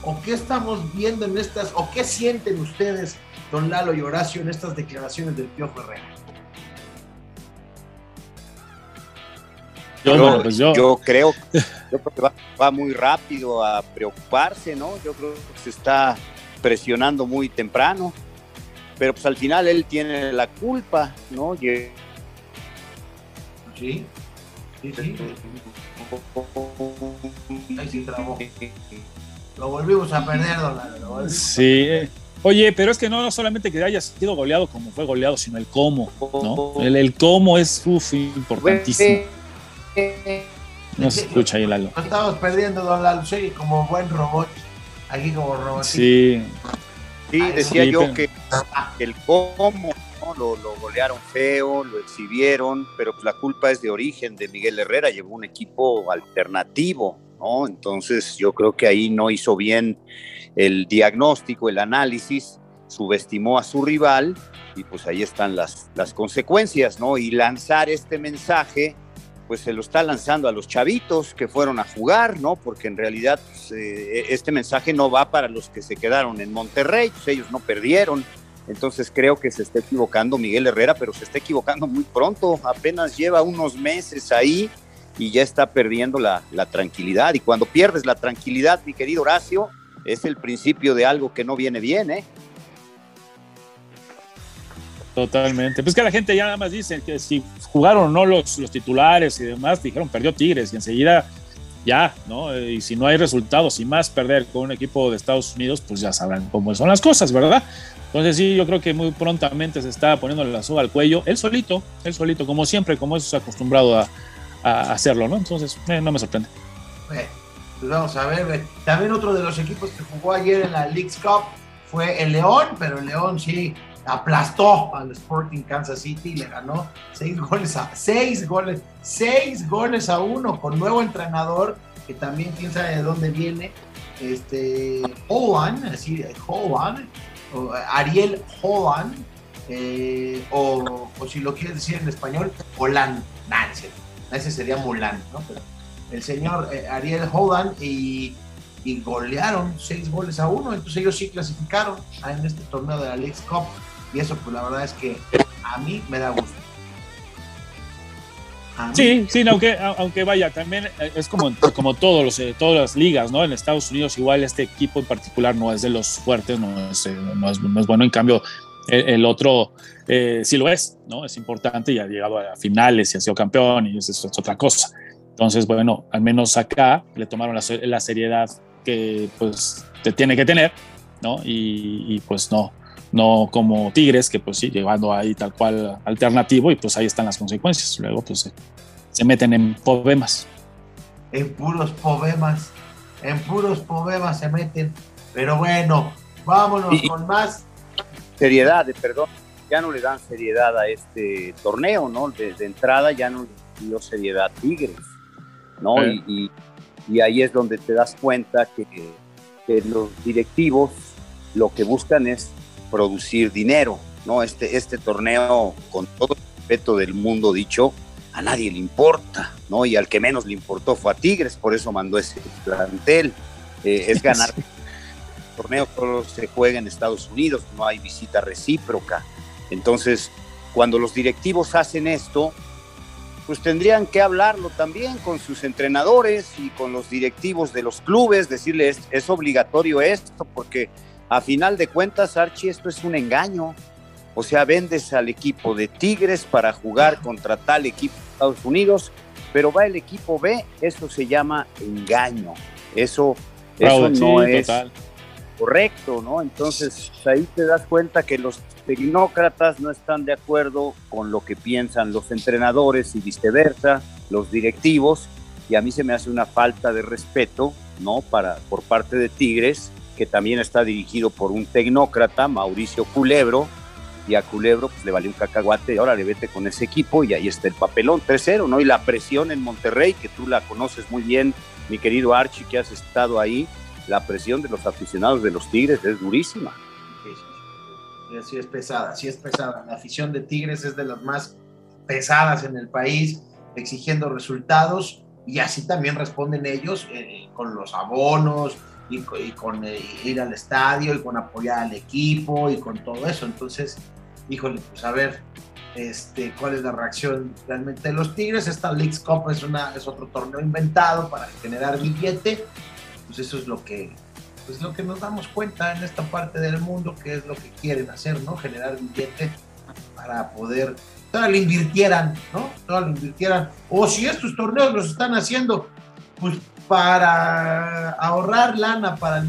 o qué estamos viendo en estas o qué sienten ustedes, don Lalo y Horacio, en estas declaraciones del piojo Herrera. Pues yo, creo, que va, muy rápido a preocuparse, ¿no? Yo creo que se está presionando muy temprano, pero pues al final él tiene la culpa, ¿no? Sí, sí, sí. Ahí Lo volvimos a perder, don Sí. Eh. Oye, pero es que no, solamente que haya sido goleado como fue goleado, sino el cómo, ¿no? El, el cómo es uf, importantísimo. No se escucha ahí, Lalo. estamos perdiendo, don Lalo, sí, como buen robot. Aquí como robot. Sí. Sí, decía yo que el cómo lo, golearon feo, lo exhibieron, pero pues la culpa es de origen de Miguel Herrera, llevó un equipo alternativo, ¿no? Entonces yo creo que ahí no hizo bien el diagnóstico, el análisis, subestimó a su rival y pues ahí están las, las consecuencias, ¿no? Y lanzar este mensaje pues se lo está lanzando a los chavitos que fueron a jugar, ¿no? Porque en realidad pues, eh, este mensaje no va para los que se quedaron en Monterrey, pues ellos no perdieron. Entonces creo que se está equivocando Miguel Herrera, pero se está equivocando muy pronto, apenas lleva unos meses ahí y ya está perdiendo la, tranquilidad. Y cuando pierdes la tranquilidad, mi querido Horacio, es el principio de algo que no viene bien, ¿eh? Totalmente. Pues que la gente ya nada más dice que si jugaron o no los, los titulares y demás, dijeron perdió Tigres y enseguida ya, ¿no? Y si no hay resultados y más perder con un equipo de Estados Unidos, pues ya sabrán cómo son las cosas, ¿verdad? Entonces sí, yo creo que muy prontamente se está poniendo la soga al cuello, él solito, él solito, como siempre, como es acostumbrado a, hacerlo, ¿no? Entonces, eh, no me sorprende. Pues vamos a ver. También otro de los equipos que jugó ayer en la League's Cup fue el León, pero el León sí aplastó al Sporting Kansas City y le ganó seis goles a seis goles, seis goles a uno con nuevo entrenador que también quién sabe de dónde viene, este Holland, así Holland, Ariel Holland, eh, o, o, si lo quieres decir en español, Holland, nah, ese sería Mulan, ¿no? Pero el señor eh, Ariel Holland y, y, golearon seis goles a uno, entonces ellos sí clasificaron en este torneo de la League Cup y eso pues la verdad es que a mí me da gusto. Sí, sí, aunque, aunque vaya, también es como, como todos los, eh, todas las ligas, ¿no? En Estados Unidos igual este equipo en particular no es de los fuertes, no es, eh, no es, no es bueno, en cambio el, otro eh, sí lo es, ¿no? Es importante y ha llegado a finales y ha sido campeón y eso es, otra cosa. Entonces, bueno, al menos acá le tomaron la, la seriedad que pues te tiene que tener, ¿no? Y, y, pues no, no como Tigres, que pues sí, llevando ahí tal cual alternativo y pues ahí están las consecuencias. Luego pues se, se meten en poemas. En puros poemas, en puros poemas se meten. Pero bueno, vámonos y, con más. Seriedad, perdón, ya no le dan seriedad a este torneo, ¿no? Desde entrada ya no le dio seriedad a Tigres, ¿no? Sí. Y, y, y, ahí es donde te das cuenta que, que los directivos lo que buscan es producir dinero, ¿no? Este, este torneo, con todo el respeto del mundo dicho, a nadie le importa, ¿no? Y al que menos le importó fue a Tigres, por eso mandó ese plantel. Eh, es ganar. el torneo solo se juega en Estados Unidos, no hay visita recíproca. Entonces, cuando los directivos hacen esto, pues tendrían que hablarlo también con sus entrenadores y con los directivos de los clubes, decirles, es obligatorio esto, porque a final de cuentas, Archie, esto es un engaño. O sea, vendes al equipo de Tigres para jugar contra tal equipo de Estados Unidos, pero va el equipo B, eso se llama engaño. Eso, eso no sí, es total. correcto, ¿no? Entonces, ahí te das cuenta que los tecnócratas no están de acuerdo con lo que piensan los entrenadores y viceversa, los directivos, y a mí se me hace una falta de respeto, ¿no? Para, por parte de Tigres, que también está dirigido por un tecnócrata, Mauricio Culebro, y a Culebro pues, le valió un cacahuate ahora le vete con ese equipo y ahí está el papelón 3-0, ¿no? Y la presión en Monterrey, que tú la conoces muy bien, mi querido Archie, que has estado ahí, la presión de los aficionados de los Tigres es durísima. Sí. sí es pesada, sí es pesada. La afición de Tigres es de las más pesadas en el país, exigiendo resultados y así también responden ellos eh, con los abonos, y, y con eh, ir al estadio y con apoyar al equipo y con todo eso. Entonces, híjole, pues a ver este, cuál es la reacción realmente de los Tigres. Esta League's Cup es, una, es otro torneo inventado para generar billete. Pues eso es lo que, pues lo que nos damos cuenta en esta parte del mundo, que es lo que quieren hacer, ¿no? Generar billete para poder, toda lo invirtieran, ¿no? Toda lo invirtieran. O si estos torneos los están haciendo, pues para ahorrar lana para el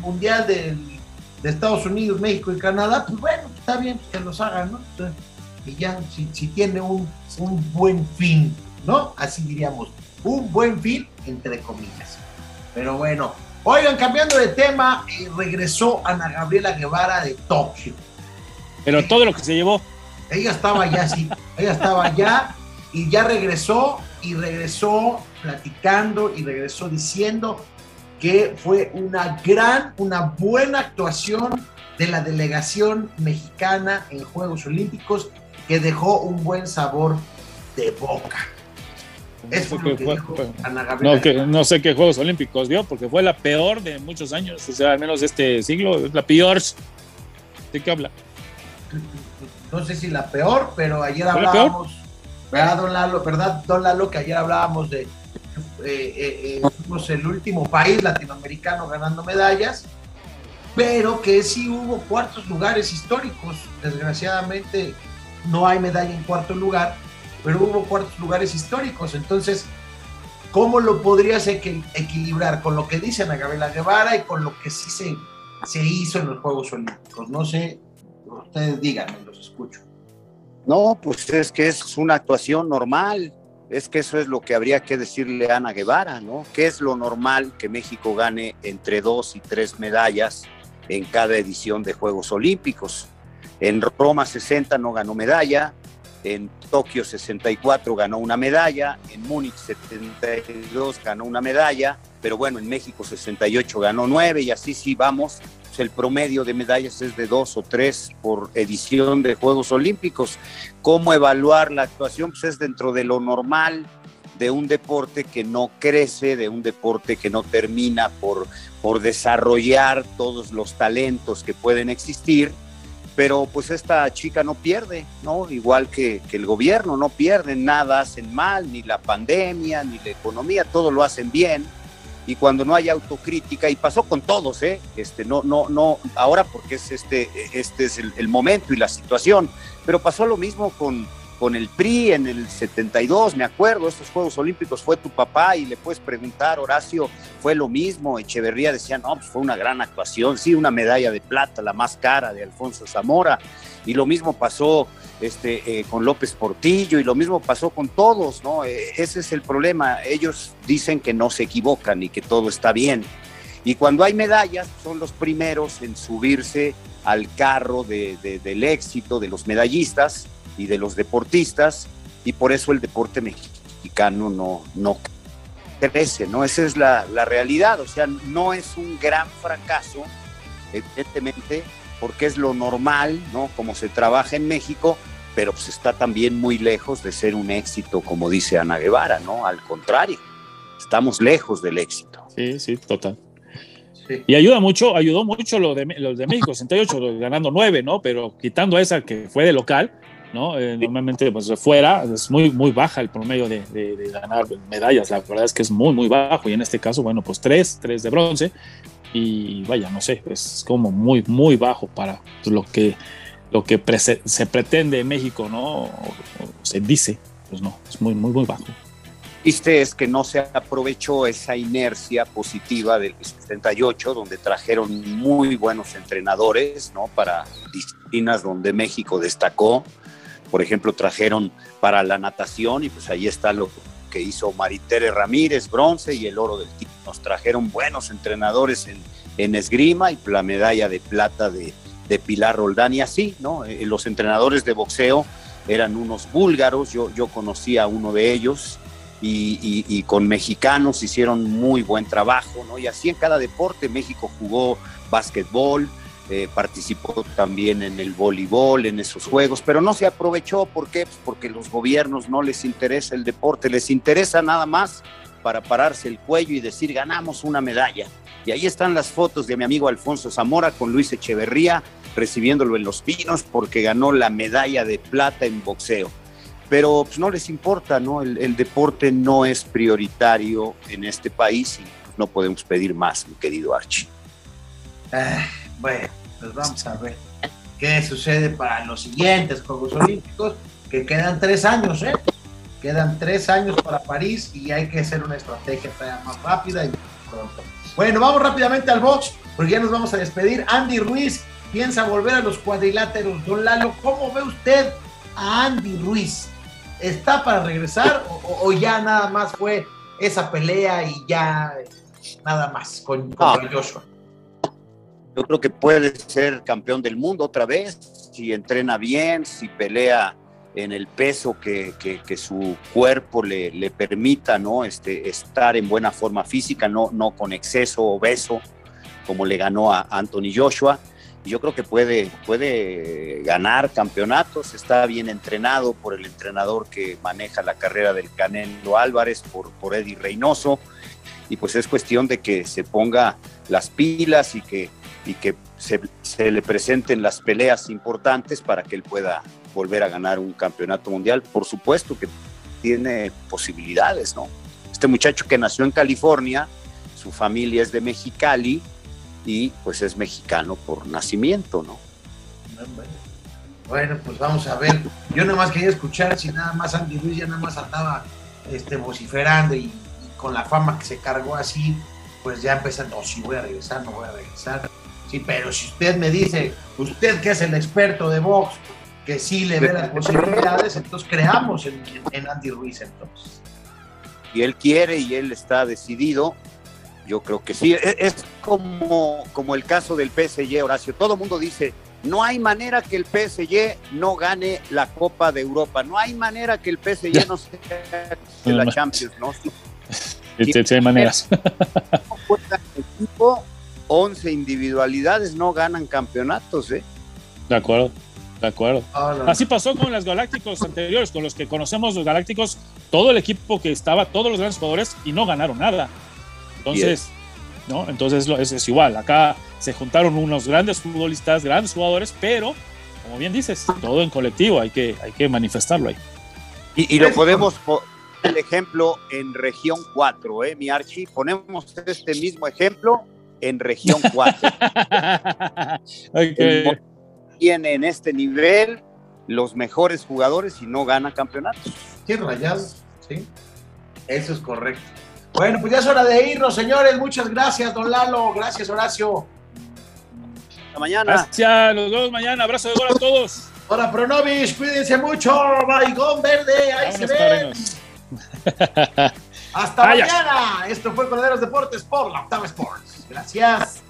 Mundial de, de Estados Unidos, México y Canadá, pues bueno, está bien que los hagan, ¿no? Y ya, si, si tiene un, un, buen fin, ¿no? Así diríamos, un buen fin, entre comillas. Pero bueno, oigan, cambiando de tema, eh, regresó Ana Gabriela Guevara de Tokio. Pero todo lo que se llevó. Ella estaba allá, sí, ella estaba allá y ya regresó y regresó platicando y regresó diciendo que fue una gran, una buena actuación de la delegación mexicana en Juegos Olímpicos que dejó un buen sabor de boca. Eso no, sé que fue, fue, no, que, no, sé qué Juegos Olímpicos dio, porque fue la peor de muchos años, o sea, al menos de este siglo, es la peor. ¿De qué habla? No sé si la peor, pero ayer hablábamos ¿verdad, don Lalo? ¿Verdad, don Lalo? Que ayer hablábamos de eh, eh, eh, fuimos el último país latinoamericano ganando medallas, pero que sí hubo cuartos lugares históricos. Desgraciadamente no hay medalla en cuarto lugar, pero hubo cuartos lugares históricos. Entonces, ¿cómo lo podrías equilibrar con lo que dice Ana Gabriela Guevara y con lo que sí se, se hizo en los Juegos Olímpicos? No sé Ustedes díganme, los escucho. No, pues es que es una actuación normal. Es que eso es lo que habría que decirle a Ana Guevara, ¿no? ¿Qué es lo normal que México gane entre dos y tres medallas en cada edición de Juegos Olímpicos? En Roma 60 no ganó medalla, en Tokio 64 ganó una medalla, en Múnich 72 ganó una medalla, pero bueno, en México 68 ganó nueve y así sí vamos. Pues el promedio de medallas es de dos o tres por edición de Juegos Olímpicos. ¿Cómo evaluar la actuación? Pues es dentro de lo normal de un deporte que no crece, de un deporte que no termina por, por desarrollar todos los talentos que pueden existir pero pues esta chica no pierde, ¿no? Igual que, que, el gobierno, no pierden nada, hacen mal, ni la pandemia, ni la economía, todo lo hacen bien. Y cuando no hay autocrítica, y pasó con todos, ¿eh? Este, no, no, no, ahora porque es este, este es el, el momento y la situación, pero pasó lo mismo con, con el PRI en el 72, me acuerdo, estos Juegos Olímpicos fue tu papá y le puedes preguntar, Horacio, fue lo mismo, Echeverría decía, no, pues fue una gran actuación, sí, una medalla de plata, la más cara de Alfonso Zamora, y lo mismo pasó este, eh, con López Portillo, y lo mismo pasó con todos, ¿no? Eh, ese es el problema, ellos dicen que no se equivocan y que todo está bien, y cuando hay medallas, son los primeros en subirse al carro de, de, del éxito de los medallistas, y de los deportistas y por eso el deporte mexicano no, no crece, ¿no? Esa es la, la realidad, o sea, no es un gran fracaso, evidentemente, porque es lo normal, ¿no? Como se trabaja en México, pero pues está también muy lejos de ser un éxito, como dice Ana Guevara, ¿no? Al contrario, estamos lejos del éxito. Sí, sí, total. Sí. Y ayuda mucho, ayudó mucho lo de, los de México, 68, ganando 9, ¿no? Pero quitando esa que fue de local, ¿no? Eh, normalmente, pues fuera es muy, muy baja el promedio de, de, de, ganar medallas. La verdad es que es muy, muy bajo. Y en este caso, bueno, pues tres, tres de bronce. Y vaya, no sé, es como muy, muy bajo para lo que, lo que pre se pretende en México, ¿no? O, o se dice, pues no, es muy, muy, muy bajo. Viste, es que no se aprovechó esa inercia positiva del 78, donde trajeron muy buenos entrenadores, ¿no? Para disciplinas donde México destacó por ejemplo, trajeron para la natación y pues ahí está lo que hizo Maritere Ramírez, bronce y el oro del título. Nos trajeron buenos entrenadores en, esgrima y la medalla de plata de, Pilar Roldán y así, ¿no? Eh, los entrenadores de boxeo eran unos búlgaros, yo, yo conocí a uno de ellos y, y, y, con mexicanos hicieron muy buen trabajo, ¿no? Y así en cada deporte, México jugó básquetbol, eh, participó también en el voleibol, en esos juegos, pero no se aprovechó. ¿Por qué? Pues porque los gobiernos no les interesa el deporte, les interesa nada más para pararse el cuello y decir ganamos una medalla. Y ahí están las fotos de mi amigo Alfonso Zamora con Luis Echeverría recibiéndolo en Los Pinos porque ganó la medalla de plata en boxeo. Pero pues, no les importa, ¿no? El, deporte no es prioritario en este país y no podemos pedir más, mi querido Archie. Ah, bueno, pues vamos a ver qué sucede para los siguientes Juegos Olímpicos, que quedan tres años, ¿eh? Quedan tres años para París y hay que hacer una estrategia más rápida y pronto. Bueno, vamos rápidamente al box, porque ya nos vamos a despedir. Andy Ruiz piensa volver a los cuadriláteros. Don Lalo, ¿cómo ve usted a Andy Ruiz? ¿Está para regresar o, o ya nada más fue esa pelea y ya nada más con, con. Joshua? Yo creo que puede ser campeón del mundo otra vez, si entrena bien, si pelea en el peso que, que, su cuerpo le, le, permita ¿no? este, estar en buena forma física, no, no con exceso obeso, como le ganó a Anthony Joshua. Yo creo que puede, puede ganar campeonatos, está bien entrenado por el entrenador que maneja la carrera del Canelo Álvarez, por, por Eddie Reynoso, y pues es cuestión de que se ponga las pilas y que y que se, le presenten las peleas importantes para que él pueda volver a ganar un campeonato mundial. Por supuesto que tiene posibilidades, ¿no? Este muchacho que nació en California, su familia es de Mexicali y pues es mexicano por nacimiento, ¿no? Bueno, pues vamos a ver. Yo nada más quería escuchar si nada más Andy Ruiz ya nada más andaba este, vociferando y, con la fama que se cargó así, pues ya empezando, no, si voy a regresar, no voy a regresar Sí, pero si usted me dice, usted que es el experto de box, que sí le ve las posibilidades, entonces creamos en, en Andy Ruiz entonces. Y él quiere y él está decidido. Yo creo que sí. Es, es como, como el caso del PSG, Horacio. Todo el mundo dice, no hay manera que el PSG no gane la Copa de Europa. No hay manera que el PSG no sea de la Champions, ¿no? Sí, sí, sí hay maneras. No el equipo, 11 individualidades no ganan campeonatos, ¿eh? De acuerdo, de acuerdo. Ah, no. Así pasó con los Galácticos anteriores, con los que conocemos los Galácticos, todo el equipo que estaba, todos los grandes jugadores y no ganaron nada. Entonces, ¿no? Entonces es, es igual. Acá se juntaron unos grandes futbolistas, grandes jugadores, pero, como bien dices, todo en colectivo, hay que, hay que manifestarlo ahí. Y, y lo podemos poner el ejemplo en región 4, ¿eh, mi Archie? Ponemos este mismo ejemplo en región 4. Hay que- Tiene en este nivel los mejores jugadores y no gana campeonatos. Sí, rayados, sí. Eso es correcto. Bueno, pues ya es hora de irnos, señores. Muchas gracias, don Lalo. Gracias, Horacio. Hasta mañana. Gracias, nos vemos mañana. Abrazo de gol a todos. Hola, Pronovich. Cuídense mucho. Baigón verde. Ahí se ven. Hasta Vaya. mañana. Esto fue Coladeros Deportes por la Octava Sports. Gracias.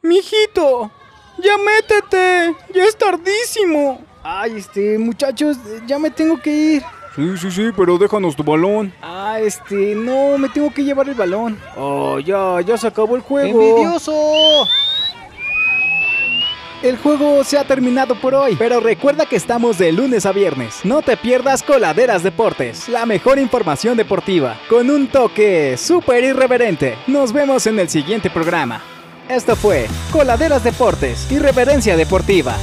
Mijito, ya métete. Ya es tardísimo. Ay, este, muchachos, ya me tengo que ir. Sí, sí, sí, pero déjanos tu balón. Ah, este, no, me tengo que llevar el balón. Oh, ya, ya se acabó el juego. ¡Envidioso! El juego se ha terminado por hoy, pero recuerda que estamos de lunes a viernes. No te pierdas Coladeras Deportes, la mejor información deportiva, con un toque súper irreverente. Nos vemos en el siguiente programa. Esto fue Coladeras Deportes, Irreverencia Deportiva.